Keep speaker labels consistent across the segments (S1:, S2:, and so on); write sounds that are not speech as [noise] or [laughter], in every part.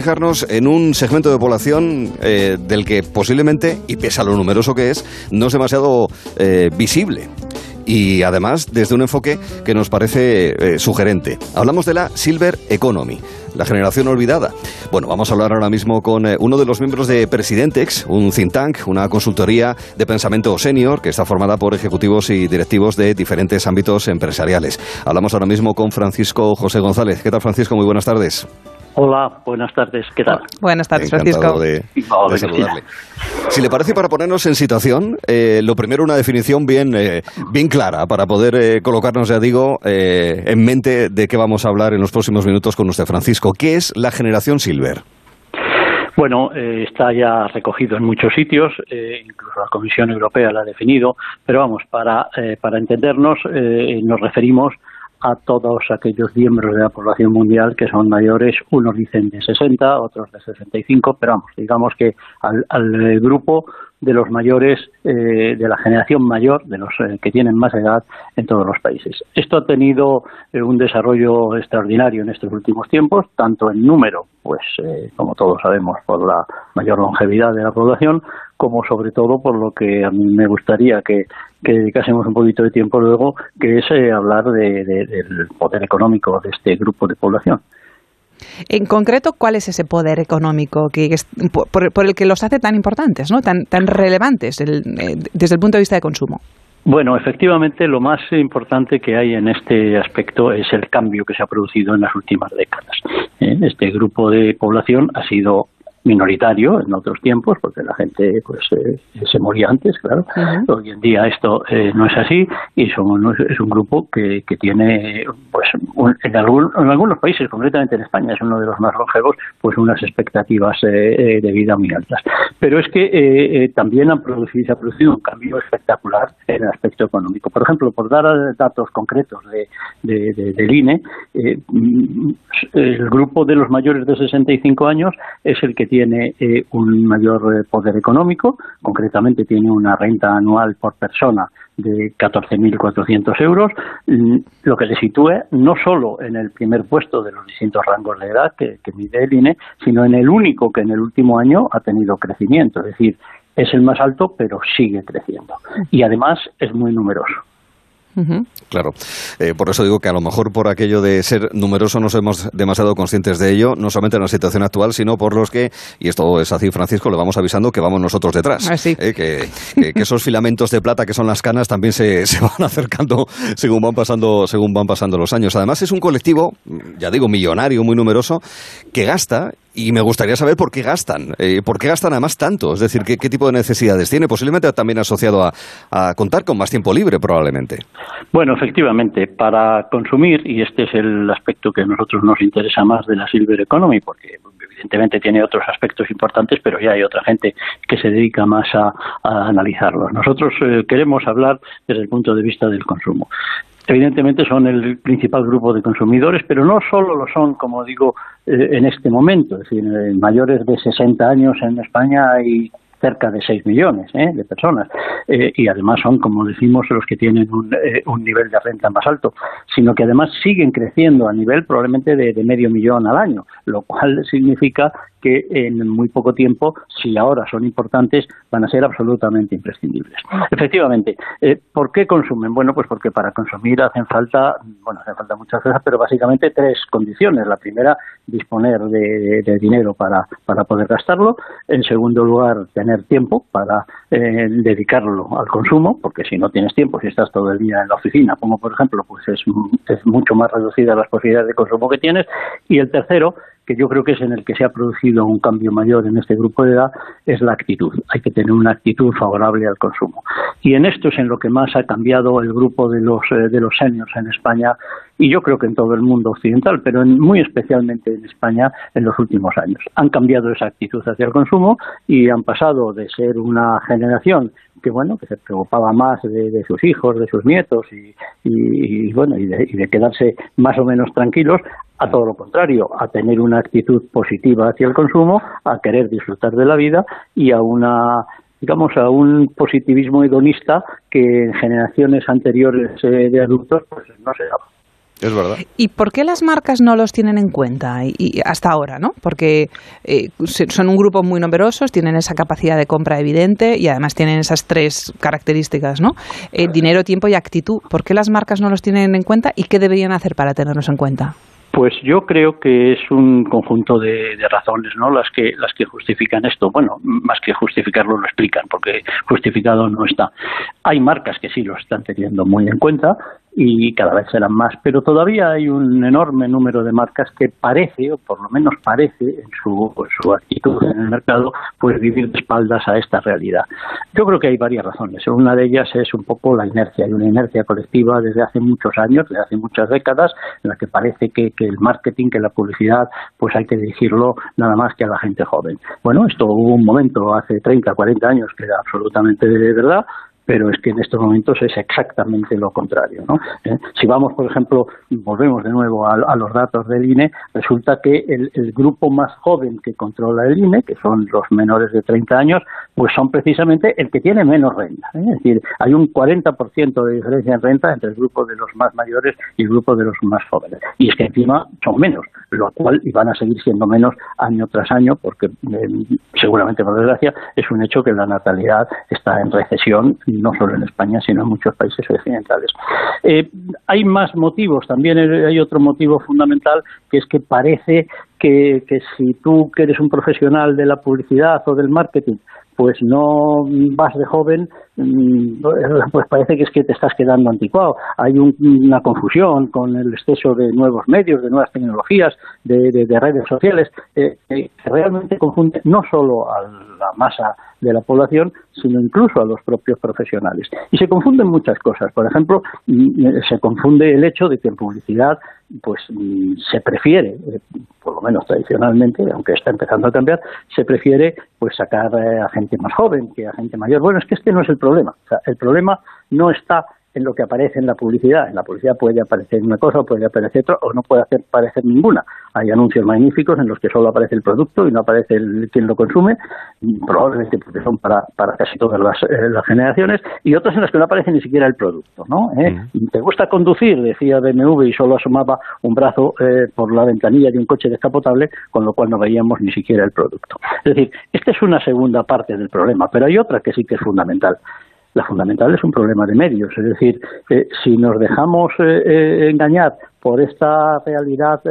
S1: fijarnos en un segmento de población eh, del que posiblemente, y pese a lo numeroso que es, no es demasiado eh, visible. Y además desde un enfoque que nos parece eh, sugerente. Hablamos de la Silver Economy, la generación olvidada. Bueno, vamos a hablar ahora mismo con uno de los miembros de Presidentex, un think tank, una consultoría de pensamiento senior que está formada por ejecutivos y directivos de diferentes ámbitos empresariales. Hablamos ahora mismo con Francisco José González. ¿Qué tal, Francisco? Muy buenas tardes.
S2: Hola, buenas tardes, ¿qué tal?
S3: Buenas tardes, Francisco.
S1: De, de saludarle. Si le parece, para ponernos en situación, eh, lo primero una definición bien, eh, bien clara para poder eh, colocarnos, ya digo, eh, en mente de qué vamos a hablar en los próximos minutos con usted, Francisco. ¿Qué es la generación Silver?
S2: Bueno, eh, está ya recogido en muchos sitios, eh, incluso la Comisión Europea la ha definido, pero vamos, para, eh, para entendernos, eh, nos referimos a todos aquellos miembros de la población mundial que son mayores, unos dicen de 60, otros de 65, pero vamos, digamos que al, grupo de los mayores, eh, de la generación mayor, de los eh, que tienen más edad en todos los países. Esto ha tenido eh, un desarrollo extraordinario en estos últimos tiempos, tanto en número, pues eh, como todos sabemos, por la mayor longevidad de la población, como sobre todo por lo que a mí me gustaría que, que dedicásemos un poquito de tiempo luego, que es eh, hablar de, de, del poder económico de este grupo de población.
S3: En concreto, ¿cuál es ese poder económico que es, por, por, el que los hace tan importantes, ¿no? tan, tan relevantes el, eh, desde el punto de vista de consumo?
S2: Bueno, efectivamente, lo más importante que hay en este aspecto es el cambio que se ha producido en las últimas décadas. ¿Eh? Este grupo de población ha sido minoritario en otros tiempos porque la gente pues eh, se moría antes claro. Uh -huh. hoy en día esto eh, no es así y son es un grupo que, que tiene pues un, en, algún, en algunos países concretamente en España es uno de los más longevos pues unas expectativas eh, de vida muy altas. Pero es que eh, también han producido, se ha producido un cambio espectacular en el aspecto económico. Por ejemplo por dar datos concretos de, de, de del INE eh, el grupo de los mayores de 65 años es el que tiene eh, un mayor eh, poder económico, concretamente tiene una renta anual por persona de 14.400 euros, mm, lo que le sitúe no solo en el primer puesto de los distintos rangos de edad que, que mide el INE, sino en el único que en el último año ha tenido crecimiento, es decir, es el más alto, pero sigue creciendo. Y además es muy numeroso.
S1: Uh -huh. Claro, eh, por eso digo que a lo mejor por aquello de ser numeroso no somos demasiado conscientes de ello, no solamente en la situación actual, sino por los que, y esto es así, Francisco, le vamos avisando que vamos nosotros detrás.
S3: Ah, sí.
S1: eh, que, que, que, esos filamentos de plata que son las canas también se, se, van [laughs] acercando según van, pasando, según van pasando los años. Además es un colectivo, ya digo, millonario, muy numeroso, que gasta y me gustaría saber por qué gastan, eh, por qué gastan además tanto, es decir, qué, qué tipo de necesidades tiene, posiblemente también asociado a, a, contar con más tiempo libre probablemente.
S2: Bueno, efectivamente, para consumir, y este es el aspecto que a nosotros nos interesa más de la Silver Economy, porque evidentemente tiene otros aspectos importantes, pero ya hay otra gente que se dedica más a, a analizarlos. Nosotros eh, queremos hablar desde el punto de vista del consumo evidentemente son el principal grupo de consumidores, pero no solo lo son, como digo, eh, en este momento. Es decir, mayores de 60 años en España hay cerca de 6 millones ¿eh? de personas eh, y además son, como decimos, los que tienen un, eh, un, nivel de renta más alto, sino que además siguen creciendo a nivel probablemente de, medio millón al año, lo cual [laughs] significa que en muy poco tiempo, si ahora son importantes, van a ser absolutamente imprescindibles. Efectivamente, eh, ¿por qué consumen? Bueno, pues porque para consumir hacen falta, bueno, hacen falta muchas cosas, pero básicamente tres condiciones. La primera, disponer de, de dinero para, para poder gastarlo. En segundo lugar, tener tiempo para eh, dedicarlo al consumo, porque si no tienes tiempo, si estás todo el día en la oficina, como por ejemplo, pues es, es mucho más reducida las posibilidades de consumo que tienes. Y el tercero, que yo creo que es en el que se ha producido un cambio mayor en este grupo de edad, es la actitud. Hay que tener una actitud favorable al consumo. Y en esto es en lo que más ha cambiado el grupo de los, eh, de los seniors en España y yo creo que en todo el mundo occidental, pero en, muy especialmente en España en los últimos años. Han cambiado esa actitud hacia el consumo y han pasado de ser una generación que bueno que se preocupaba más de, sus hijos, de sus nietos y, y bueno y de, y de, quedarse más o menos tranquilos a todo lo contrario, a tener una actitud positiva hacia el consumo, a querer disfrutar de la vida y a una digamos a un positivismo hedonista que en generaciones anteriores eh, de adultos pues no se daba.
S1: Es verdad.
S3: ¿Y por qué las marcas no los tienen en cuenta y, hasta ahora, no? Porque eh, son un grupo muy numeroso, tienen esa capacidad de compra evidente y además tienen esas tres características, ¿no? Eh, dinero, tiempo y actitud. ¿Por qué las marcas no los tienen en cuenta y qué deberían hacer para tenerlos en cuenta?
S2: Pues yo creo que es un conjunto de, razones, ¿no? Las que las que justifican esto. Bueno, más que justificarlo lo explican, porque justificado no está. Hay marcas que sí lo están teniendo muy en cuenta y cada vez serán más, pero todavía hay un enorme número de marcas que parece, o por lo menos parece, en su, su actitud en el mercado, pues vivir de espaldas a esta realidad. Yo creo que hay varias razones. Una de ellas es un poco la inercia. Hay una inercia colectiva desde hace muchos años, desde hace muchas décadas, en la que parece que, que el marketing, que la publicidad, pues hay que dirigirlo nada más que a la gente joven. Bueno, esto hubo un momento hace 30, 40 años que era absolutamente de verdad, pero es que en estos momentos es exactamente lo contrario. ¿no? Eh, si vamos, por ejemplo, volvemos de nuevo a, los datos del INE, resulta que el, grupo más joven que controla el INE, que son los menores de 30 años, pues son precisamente el que tiene menos renta. ¿eh? Es decir, hay un 40% de diferencia en renta entre el grupo de los más mayores y el grupo de los más jóvenes. Y es que encima son menos, lo cual van a seguir siendo menos año tras año, porque eh, seguramente, por desgracia, es un hecho que la natalidad está en recesión no solo en España, sino en muchos países occidentales. Eh, hay más motivos, también hay otro motivo fundamental, que es que parece que, que si tú que eres un profesional de la publicidad o del marketing, pues no vas de joven, pues parece que es que te estás quedando anticuado. Hay una confusión con el exceso de nuevos medios, de nuevas tecnologías, de, redes sociales, eh, que realmente confunde no solo a la masa de la población, sino incluso a los propios profesionales. Y se confunden muchas cosas. Por ejemplo, mm, se confunde el hecho de que en publicidad pues mm, se prefiere, eh, por lo menos tradicionalmente, aunque está empezando a cambiar, se prefiere pues sacar eh, a gente más joven que a gente mayor. Bueno, es que este no es el problema. O sea, el problema no está en lo que aparece en la publicidad. En la publicidad puede aparecer una cosa puede aparecer otra o no puede hacer, aparecer ninguna. Hay anuncios magníficos en los que solo aparece el producto y no aparece el, quien lo consume, probablemente porque son para, para casi todas las, eh, las, generaciones, y otros en los que no aparece ni siquiera el producto. ¿no? ¿Eh? ¿Te gusta conducir? Decía BMW y solo asomaba un brazo eh, por la ventanilla de un coche descapotable, con lo cual no veíamos ni siquiera el producto. Es decir, esta es una segunda parte del problema, pero hay otra que sí que es fundamental la fundamental es un problema de medios. Es decir, eh, si nos dejamos eh, eh, engañar por esta realidad,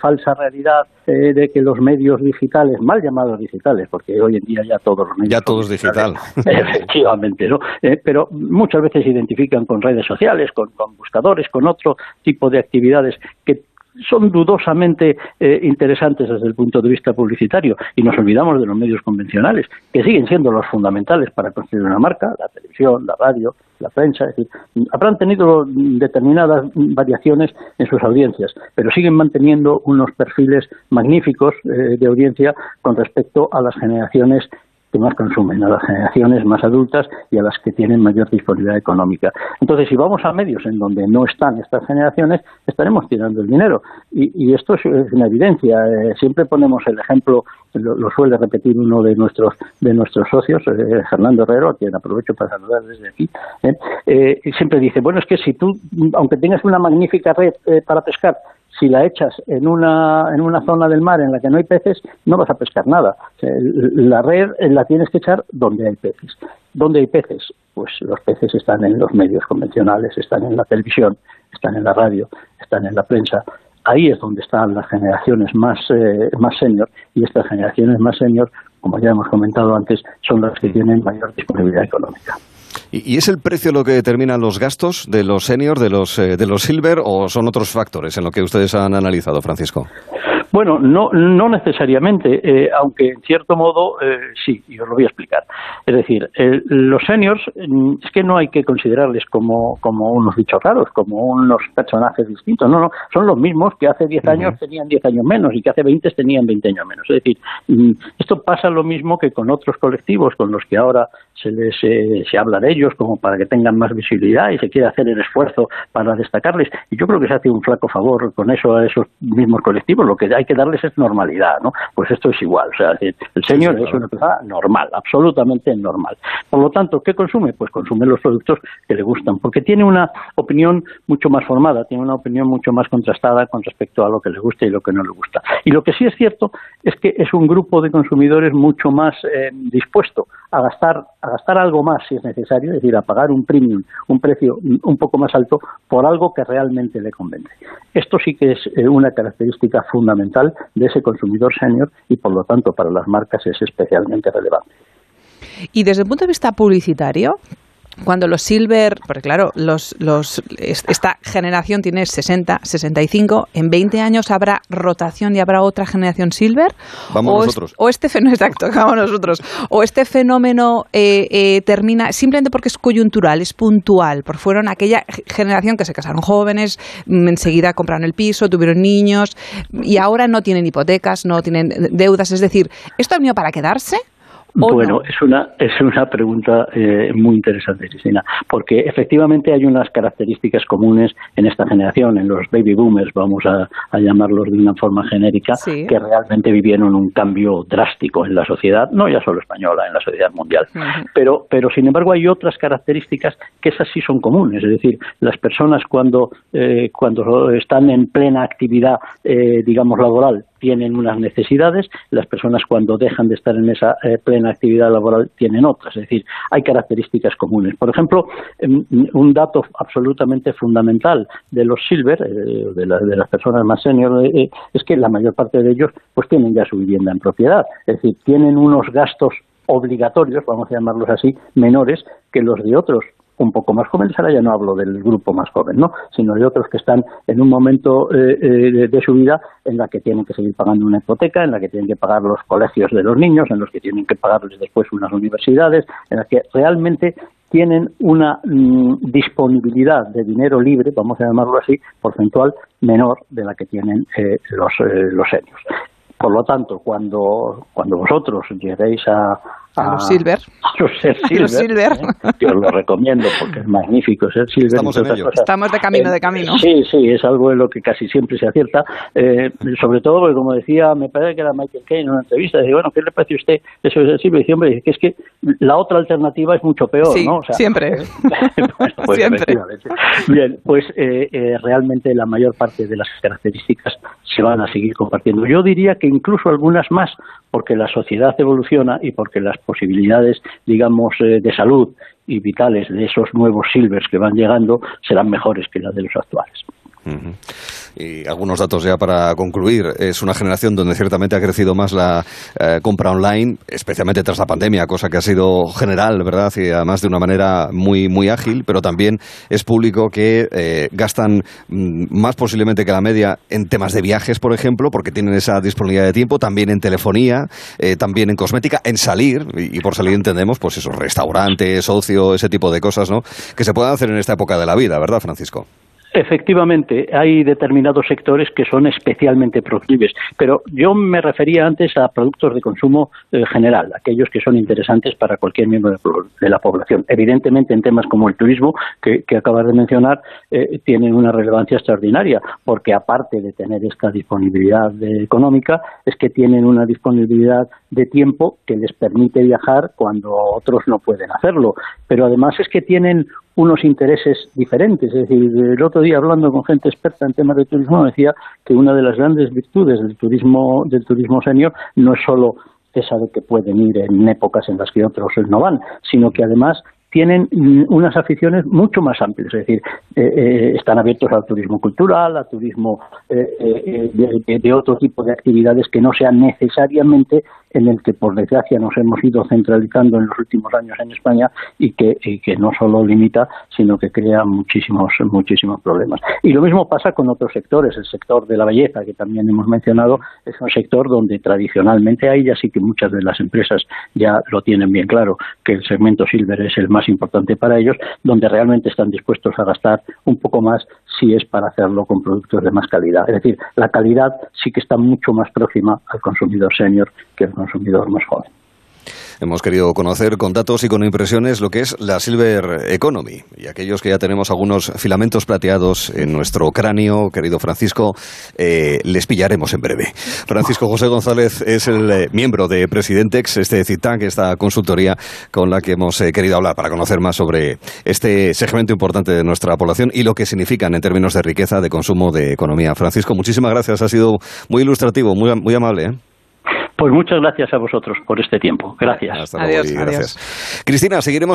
S2: falsa realidad de que los medios digitales, mal llamados digitales, porque hoy en día ya todos los medios...
S1: Ya todos digital. [laughs]
S2: Efectivamente, ¿no? pero muchas veces se identifican con redes sociales, con, con buscadores, con otro tipo de actividades que son dudosamente eh, interesantes desde el punto de vista publicitario. Y nos olvidamos de los medios convencionales, que siguen siendo los fundamentales para construir una marca, la televisión, la radio, la prensa, es decir, habrán tenido determinadas variaciones en sus audiencias, pero siguen manteniendo unos perfiles magníficos eh, de audiencia con respecto a las generaciones que más consumen, a las generaciones más adultas y a las que tienen mayor disponibilidad económica. Entonces, si vamos a medios en donde no están estas generaciones, estaremos tirando el dinero. Y, esto es, una evidencia. Eh, siempre ponemos el ejemplo, lo, suele repetir uno de nuestros de nuestros socios, eh, Fernando Herrero, a quien aprovecho para saludar desde aquí, eh, y siempre dice, bueno, es que si tú, aunque tengas una magnífica red para pescar, si la echas en una, en una zona del mar en la que no hay peces, no vas a pescar nada. La red la tienes que echar donde hay peces. ¿Dónde hay peces? Pues los peces están en los medios convencionales, están en la televisión, están en la radio, están en la prensa. Ahí es donde están las generaciones más, eh, más senior y estas generaciones más senior, como ya hemos comentado antes, son las que tienen mayor disponibilidad económica.
S1: ¿Y, es el precio lo que determina los gastos de los seniors, de los, eh, de los silver, o son otros factores en lo que ustedes han analizado, Francisco?
S2: Bueno, no, no necesariamente, eh, aunque en cierto modo eh, sí, y os lo voy a explicar. Es decir, los seniors mm, es que no hay que considerarles como, como unos bichos raros, como unos personajes distintos, no, no, son los mismos que hace 10 años tenían 10 años menos y que hace 20 tenían 20 años menos. Es decir, mm, esto pasa lo mismo que con otros colectivos con los que ahora se les eh, se habla de ellos como para que tengan más visibilidad y se quiere hacer el esfuerzo para destacarles. Y yo creo que se hace un flaco favor con eso a esos mismos colectivos. Lo que hay que darles es normalidad, ¿no? Pues esto es igual. O sea, el señor es una persona normal, absolutamente normal. Por lo tanto, ¿qué consume? Pues consume los productos que le gustan, porque tiene una opinión mucho más formada, tiene una opinión mucho más contrastada con respecto a lo que le gusta y lo que no le gusta. Y lo que sí es cierto es que es un grupo de consumidores mucho más eh, dispuesto a gastar, a gastar algo más si es necesario, es decir, a pagar un premium, un precio un poco más alto por algo que realmente le convence. Esto sí que es eh, una característica fundamental de ese consumidor senior y por lo tanto para las marcas es especialmente relevante.
S3: Y desde el punto de vista publicitario, cuando los silver, porque claro, los, los, esta generación tiene 60, 65, en 20 años habrá rotación y habrá otra generación silver.
S1: Vamos
S3: o
S1: nosotros.
S3: o este fenómeno, [laughs] exacto, vamos nosotros. O este fenómeno eh, eh, termina simplemente porque es coyuntural, es puntual, porque fueron aquella generación que se casaron jóvenes, mm, enseguida compraron el piso, tuvieron niños y ahora no tienen hipotecas, no tienen deudas. Es decir, ¿esto ha venido para quedarse?
S2: Bueno, es una es una pregunta eh, muy interesante, Cristina, porque efectivamente hay unas características comunes en esta generación, en los baby boomers, vamos a, llamarlos de una forma genérica, que realmente vivieron un cambio drástico en la sociedad, no ya solo española, en la sociedad mundial. Pero pero sin embargo hay otras características que esas sí son comunes, es decir, las personas cuando eh, cuando están en plena actividad, eh, digamos laboral, tienen unas necesidades, las personas cuando dejan de estar en esa eh, plena actividad laboral tienen otras, es decir, hay características comunes. Por ejemplo, em, un dato absolutamente fundamental de los silver, eh, de, de, las personas más senior, eh, es que la mayor parte de ellos pues tienen ya su vivienda en propiedad, es decir, tienen unos gastos obligatorios, vamos a llamarlos así, menores que los de otros un poco más jóvenes, ahora ya no hablo del grupo más joven, ¿no? sino de otros que están en un momento eh, eh, de, su vida en la que tienen que seguir pagando una hipoteca, en la que tienen que pagar los colegios de los niños, en los que tienen que pagarles después unas universidades, en las que realmente tienen una mm, disponibilidad de dinero libre, vamos a llamarlo así, porcentual menor de la que tienen eh, los, los seniors. Por lo tanto, cuando, cuando vosotros lleguéis a, [laughs]
S3: a, los Silver.
S2: A los Silver. ¿eh? os lo recomiendo porque es magnífico ser Silver.
S1: Estamos, en
S3: Estamos de camino, de camino.
S2: Sí, sí, es algo en lo que casi siempre se acierta. Eh, sobre todo porque, como decía, me parece que era Michael Caine en una entrevista, decía, bueno, ¿qué le parece a usted eso de ser Silver? Y dice, hombre, que es que la otra alternativa es mucho peor,
S3: sí,
S2: ¿no?
S3: siempre. [laughs]
S2: pues,
S3: siempre.
S2: Bien, pues eh, realmente la mayor parte de las características se van a seguir compartiendo. Yo diría que incluso algunas más, porque la sociedad evoluciona y porque las posibilidades, digamos, eh, de salud y vitales de esos nuevos silvers que van llegando serán mejores que las de los actuales.
S1: Y algunos datos ya para concluir. Es una generación donde ciertamente ha crecido más la eh, compra online, especialmente tras la pandemia, cosa que ha sido general, ¿verdad? Y además de una manera muy, muy ágil, pero también es público que eh, gastan mm, más posiblemente que la media en temas de viajes, por ejemplo, porque tienen esa disponibilidad de tiempo, también en telefonía, eh, también en cosmética, en salir, y, y, por salir entendemos, pues esos restaurantes, ocio, ese tipo de cosas, ¿no? Que se puedan hacer en esta época de la vida, ¿verdad, Francisco?
S2: Efectivamente, hay determinados sectores que son especialmente proclives, pero yo me refería antes a productos de consumo eh, general, aquellos que son interesantes para cualquier miembro de, la población. Evidentemente, en temas como el turismo, que, acabas de mencionar, eh, tienen una relevancia extraordinaria, porque aparte de tener esta disponibilidad económica, es que tienen una disponibilidad de tiempo que les permite viajar cuando otros no pueden hacerlo. Pero además es que tienen unos intereses diferentes. Es decir, el otro día hablando con gente experta en temas de turismo decía que una de las grandes virtudes del turismo del turismo senior no es solo esa de que pueden ir en épocas en las que otros no van, sino que además tienen unas aficiones mucho más amplias, es decir, eh, eh, están abiertos al turismo cultural, al turismo eh, de, de, otro tipo de actividades que no sean necesariamente en el que por desgracia nos hemos ido centralizando en los últimos años en España y que, no solo limita, sino que crea muchísimos, muchísimos problemas. Y lo mismo pasa con otros sectores. El sector de la belleza, que también hemos mencionado, es un sector donde tradicionalmente hay, ya sí que muchas de las empresas ya lo tienen bien claro, que el segmento silver es el más importante para ellos, donde realmente están dispuestos a gastar un poco más si es para hacerlo con productos de más calidad. Es decir, la calidad sí que está mucho más próxima al consumidor senior que el consumidor más joven.
S1: Hemos querido conocer con datos y con impresiones lo que es la Silver Economy. Y aquellos que ya tenemos algunos filamentos plateados en nuestro cráneo, querido Francisco, eh, les pillaremos en breve. Francisco José González es el eh, miembro de Presidentex, este CITAC, esta consultoría con la que hemos eh, querido hablar para conocer más sobre este segmento importante de nuestra población y lo que significan en términos de riqueza, de consumo, de economía. Francisco, muchísimas gracias. Ha sido muy ilustrativo, muy, muy amable.
S2: Pues muchas gracias a vosotros por este tiempo. Gracias.
S1: Hasta luego. Gracias. Cristina, seguiremos